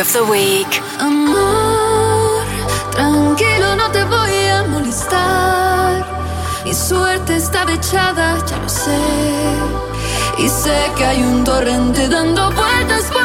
of the Week. Amor, tranquilo, no te voy a molestar. Mi suerte está echada, ya lo sé. Y sé que hay un torrente dando vueltas por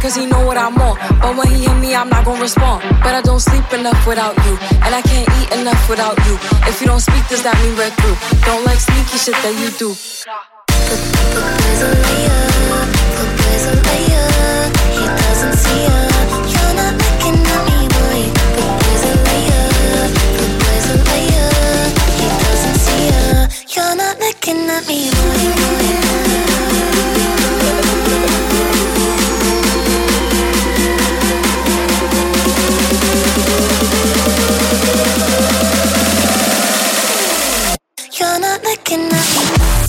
cause he know what I'm on. But when he hit me, I'm not gonna respond. But I don't sleep enough without you. And I can't eat enough without you. If you don't speak, does that mean we're through? Don't like sneaky shit that you do. Platine.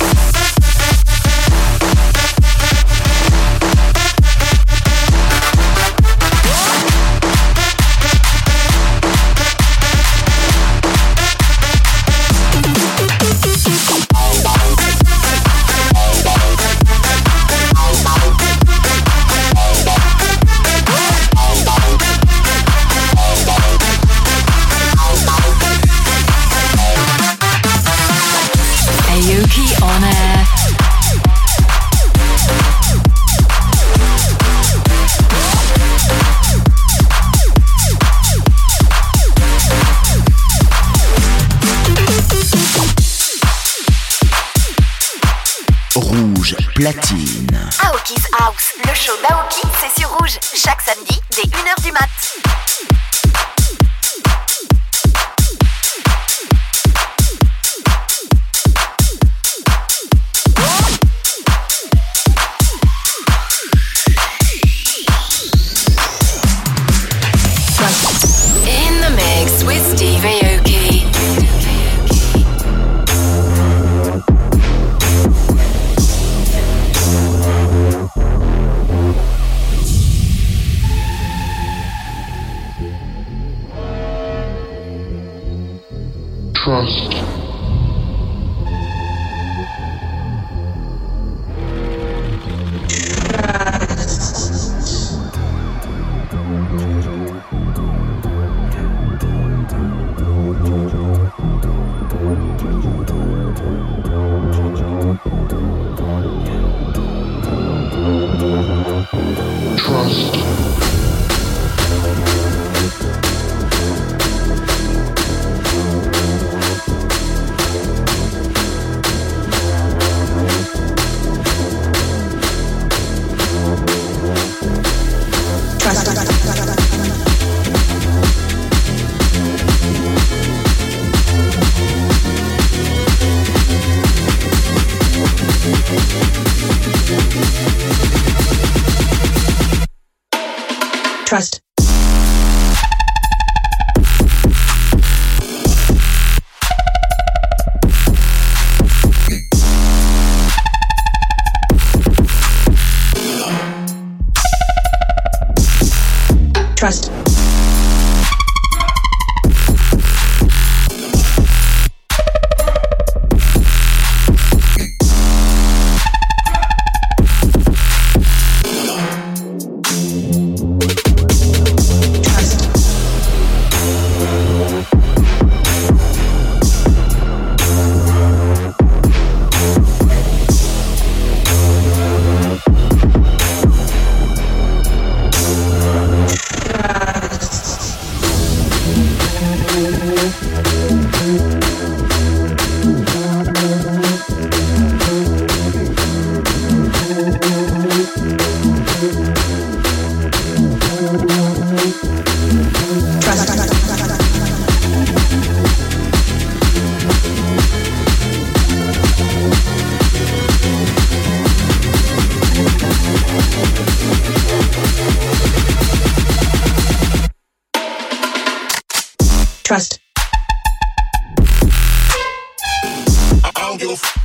don't give a f-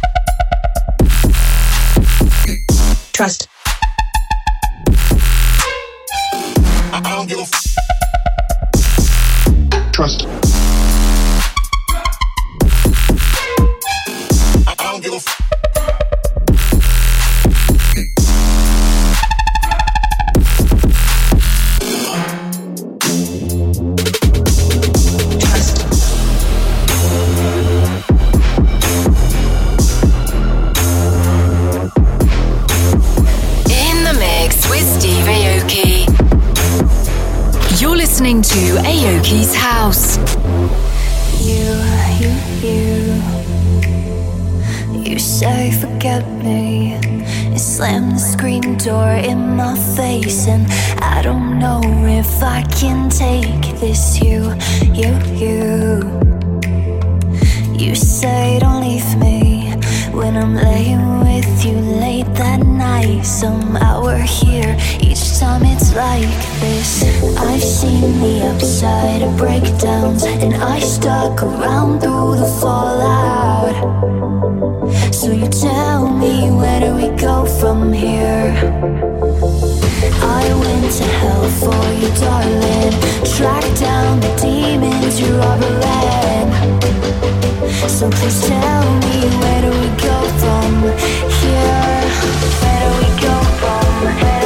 Trust. I don't give a f- Trust. To Aoki's House. You, you, you. You say forget me. You slam the screen door in my face, and I don't know if I can take this. You, you, you. You say don't leave me when I'm laying with you late that night. Somehow we're here time it's like this. I've seen the upside of breakdowns, and I stuck around through the fallout. So you tell me where do we go from here? I went to hell for you, darling. Tracked down the demons you are ran. So please tell me where do we go from here? Where do we go from?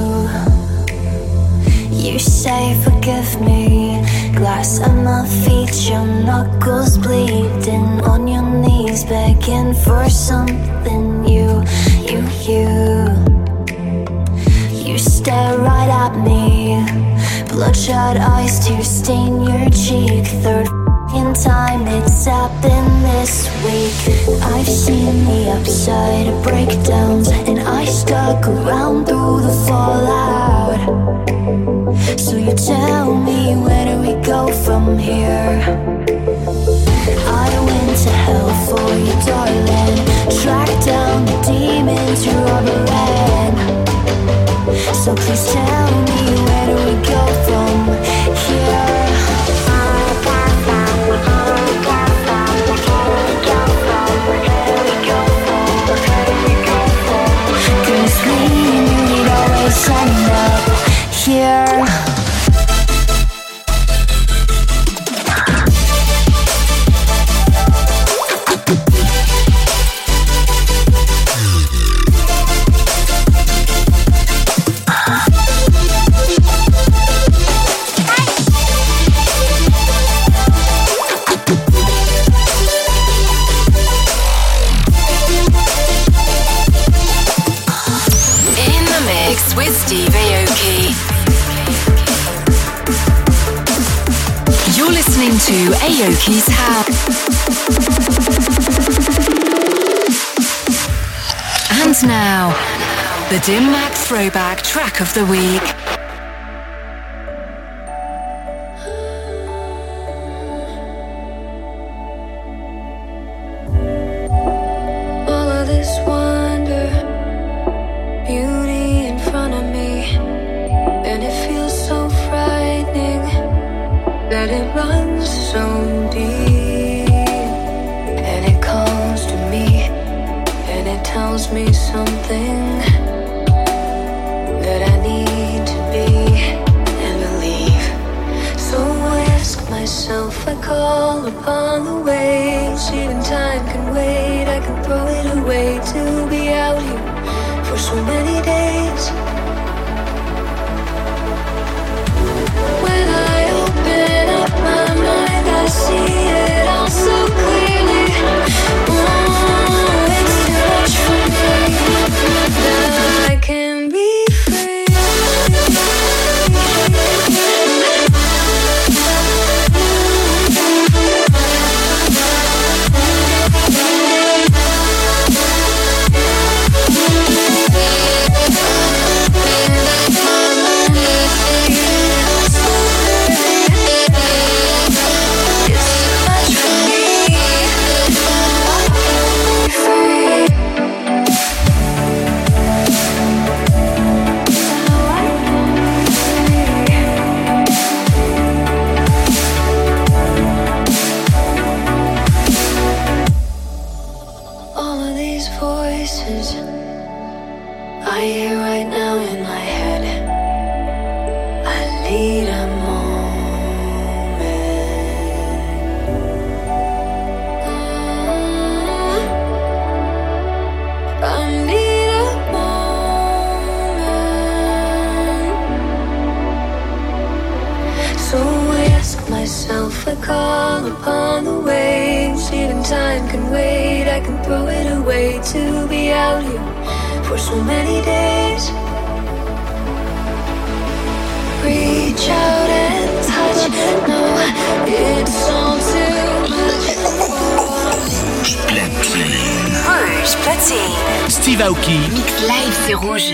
You, say forgive me. Glass at my feet, your knuckles bleeding on your knees, begging for something. You, you, you, you stare right at me. Bloodshot eyes to stain your cheek. Third in time, it's happened this week. I've seen the upside of breakdowns, and I stuck around through the fallout. So you tell me where do we go from here? I went to hell for you, darling. Tracked down the demons you rubber ran. So please tell me where do we go from here. You're listening to Aoki's House. And now, the Dim Mak Throwback Track of the Week. Voices I hear right now in my head. I need a moment. I need a moment. So I ask myself, I call upon to be out here for so many days. Reach out and touch, no, it's all too much. Rouge Platine. Steve Aoki, Mix live, c'est rouge.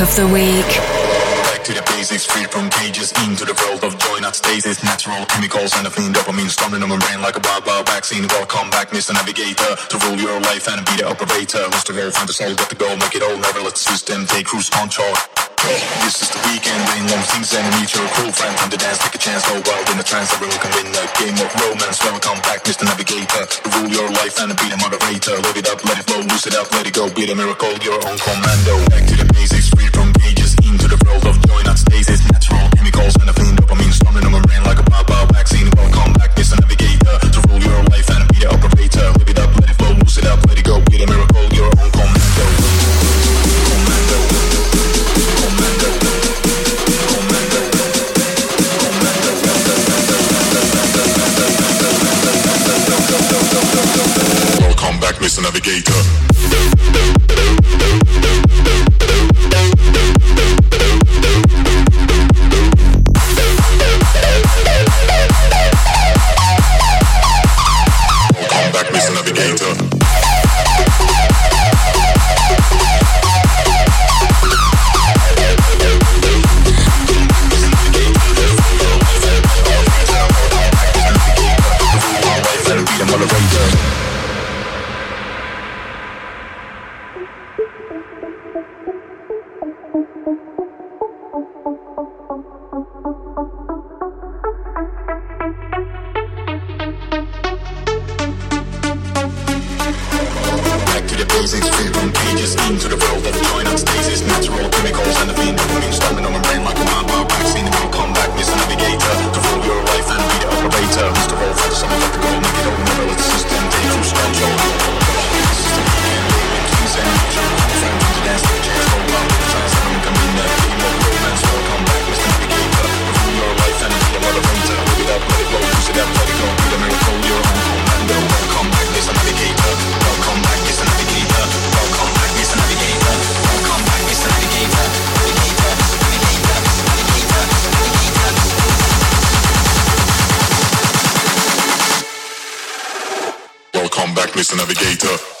of the week. Back to the basics, free from cages, into the world of joy, not stasis. Natural chemicals and a clean dopamine storming on my brain like a wild, vaccine. Welcome back, Mr. Navigator, to rule your life and be the operator. Lost the goal, find the soul, got the goal, make it all. Never let the system take cruise control. This is the weekend, rain long things and meet your cool friend. To dance, take a chance, go wild in the trance. Everyone can win a game of romance. Welcome back, Mr. Navigator. Rule your life and be the moderator. Live it up, let it flow, lose it up, let it go. Be the miracle, your own commando. Back to the basics, free from cages, into the world of joy, not stasis. Natural chemicals and a clean dopamine storming on my brain like a wild, Mr. Navigator.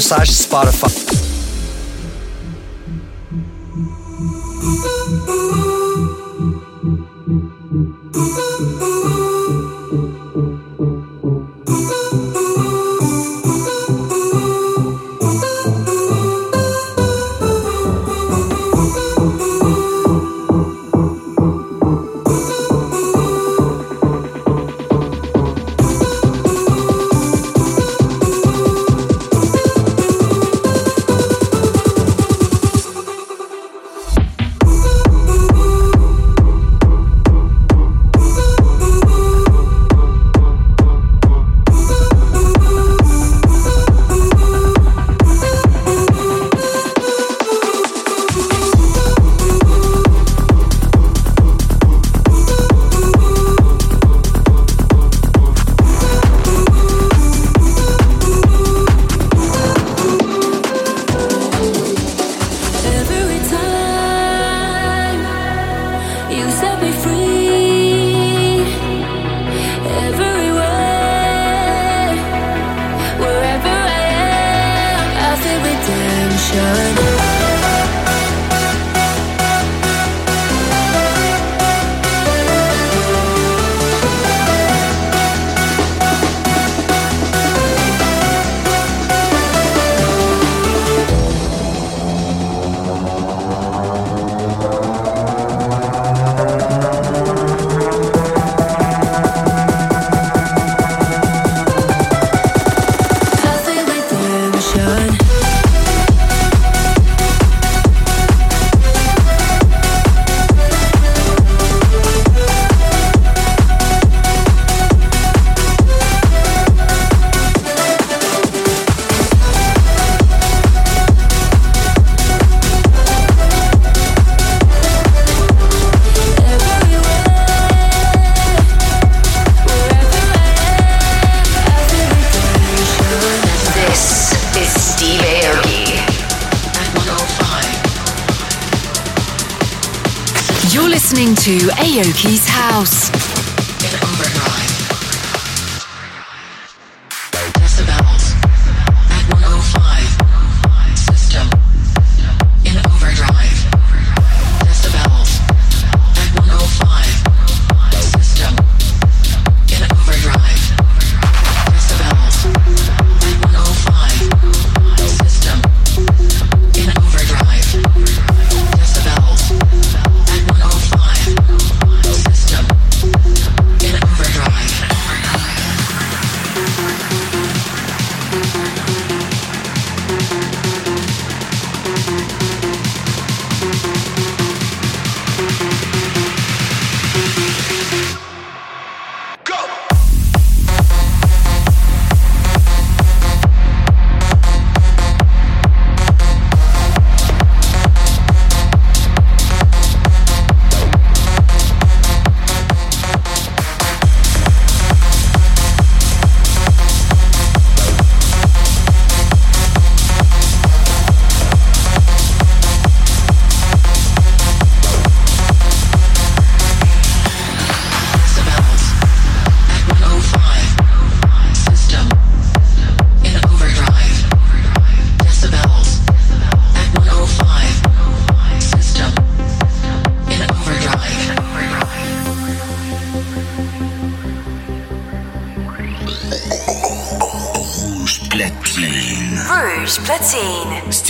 steveaoki.com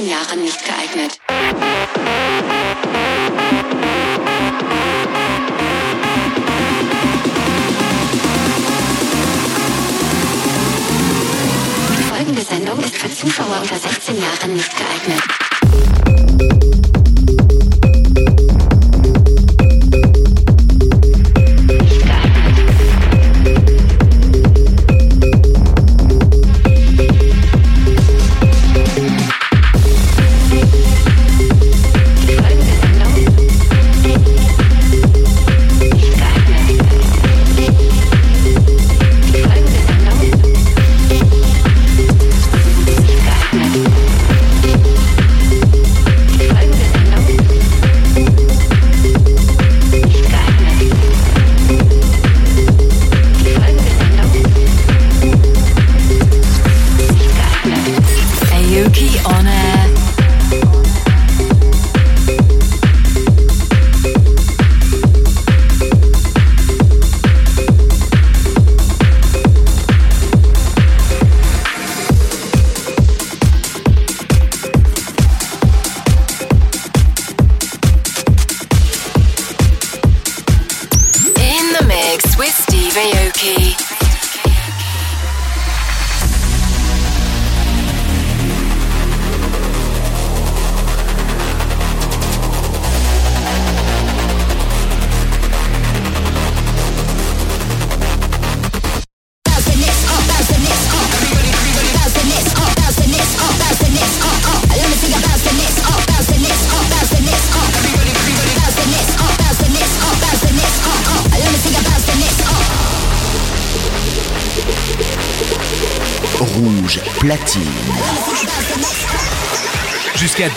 14 Jahren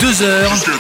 2h.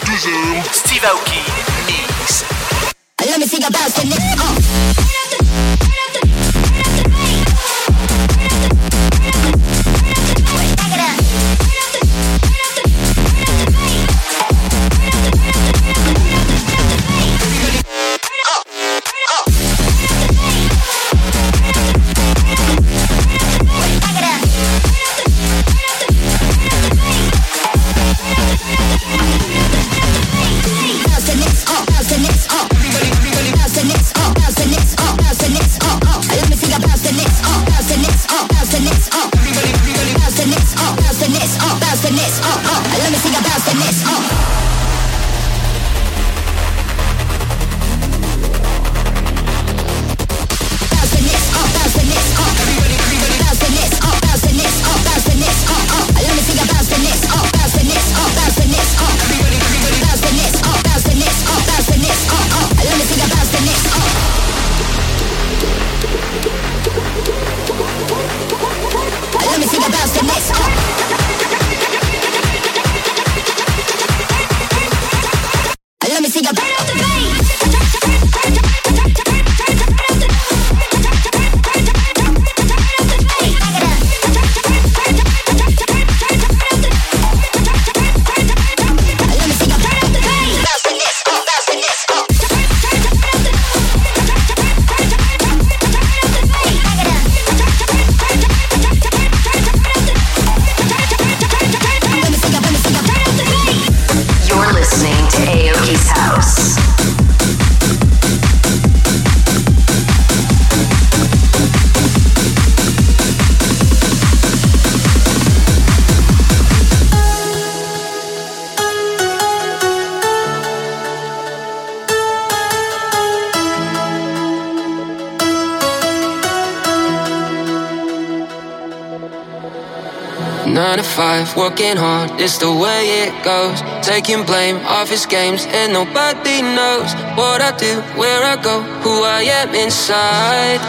Nine to five, working hard, it's the way it goes. Taking blame off his games, and nobody knows what I do, where I go, who I am inside.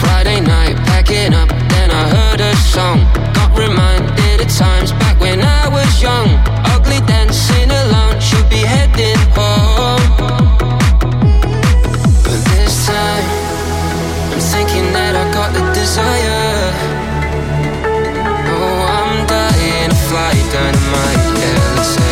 Friday night, packing up, then I heard a song. Got reminded of times back when I was young. Ugly dancing alone, should be heading home. But this time, that I got the desire. Oh, I'm dying to fly dynamite. Yeah, let's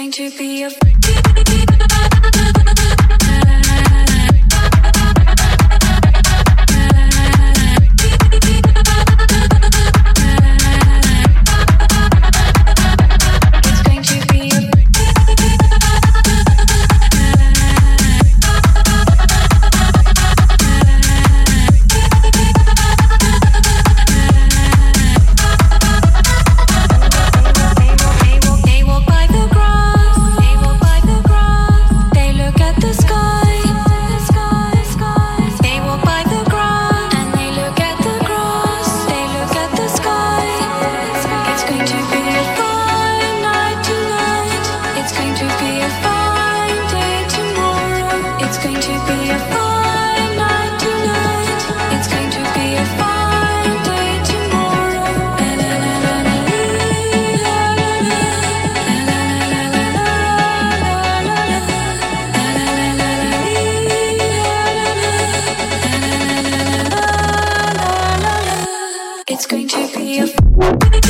something to be a. it's going to be a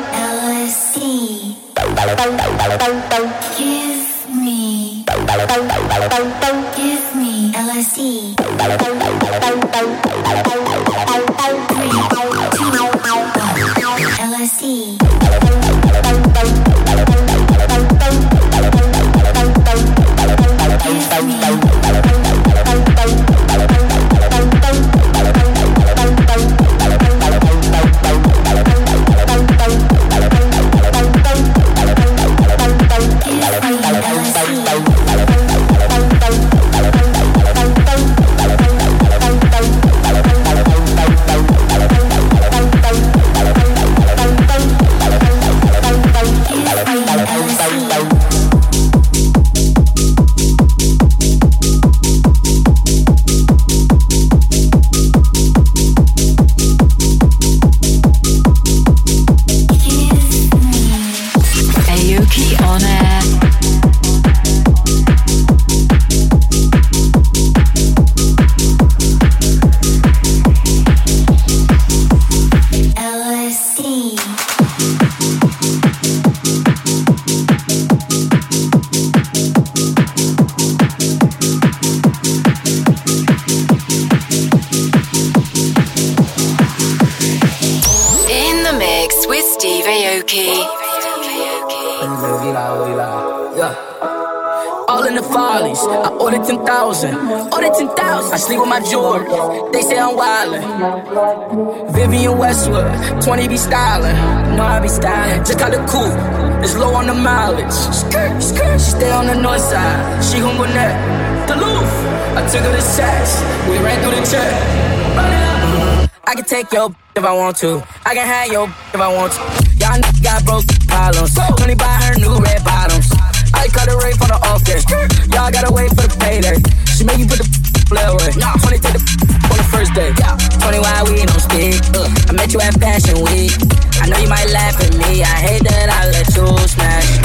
Take your if I want to. I can have your if I want to. Y'all got broke problems. Money buy her new red bottoms. I cut a rate for the office. Y'all gotta wait for the payday. She make you put the play away. 20 take the on the first day. 20 why we don't speak. Uh, I met you at Fashion Week. I know you might laugh at me. I hate that I let you smash.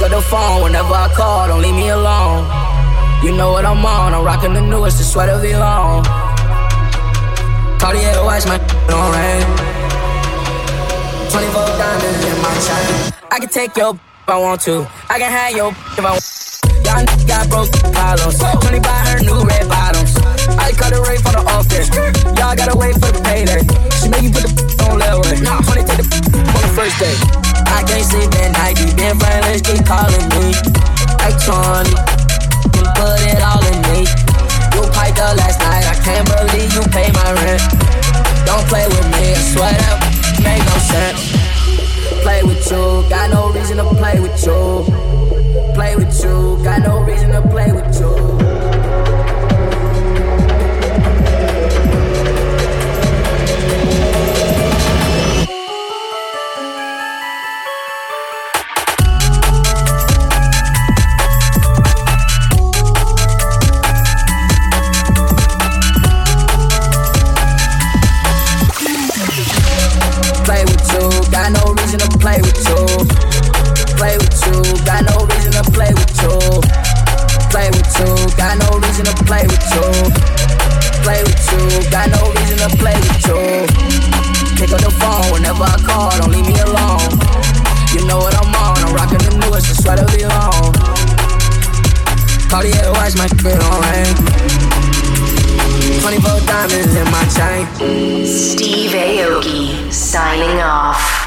Pick up the phone whenever I call, don't leave me alone. You know what I'm on, I'm rocking the newest, the sweater be long. Cartier watch my don't rain. 24 diamonds in my chain. I can take your if I want to. I can have your if I want. Y'all got broke problems. 20 buy her new red bottoms. I cut a rate for the office. Y'all gotta wait for the payday. She make you put the on leeway. 20 take the on the first day. I can't sleep at night. These been friends keep calling me. 20. Can put it all in me. You piped up last night, I can't believe you pay my rent. Don't play with me, I swear that make no sense. Play with you, got no reason to play with you. Play with you, got no reason to play with you. You. Play with you, got no reason to play with you. Play with you, got no reason to play with you. Play with you, got no reason to play with you. Pick up the phone whenever I call, don't leave me alone. You know what I'm on, I'm rocking the newest, the sweater be long. Cartier watch my on rain. 24 diamonds in my chain. Steve Aoki signing off.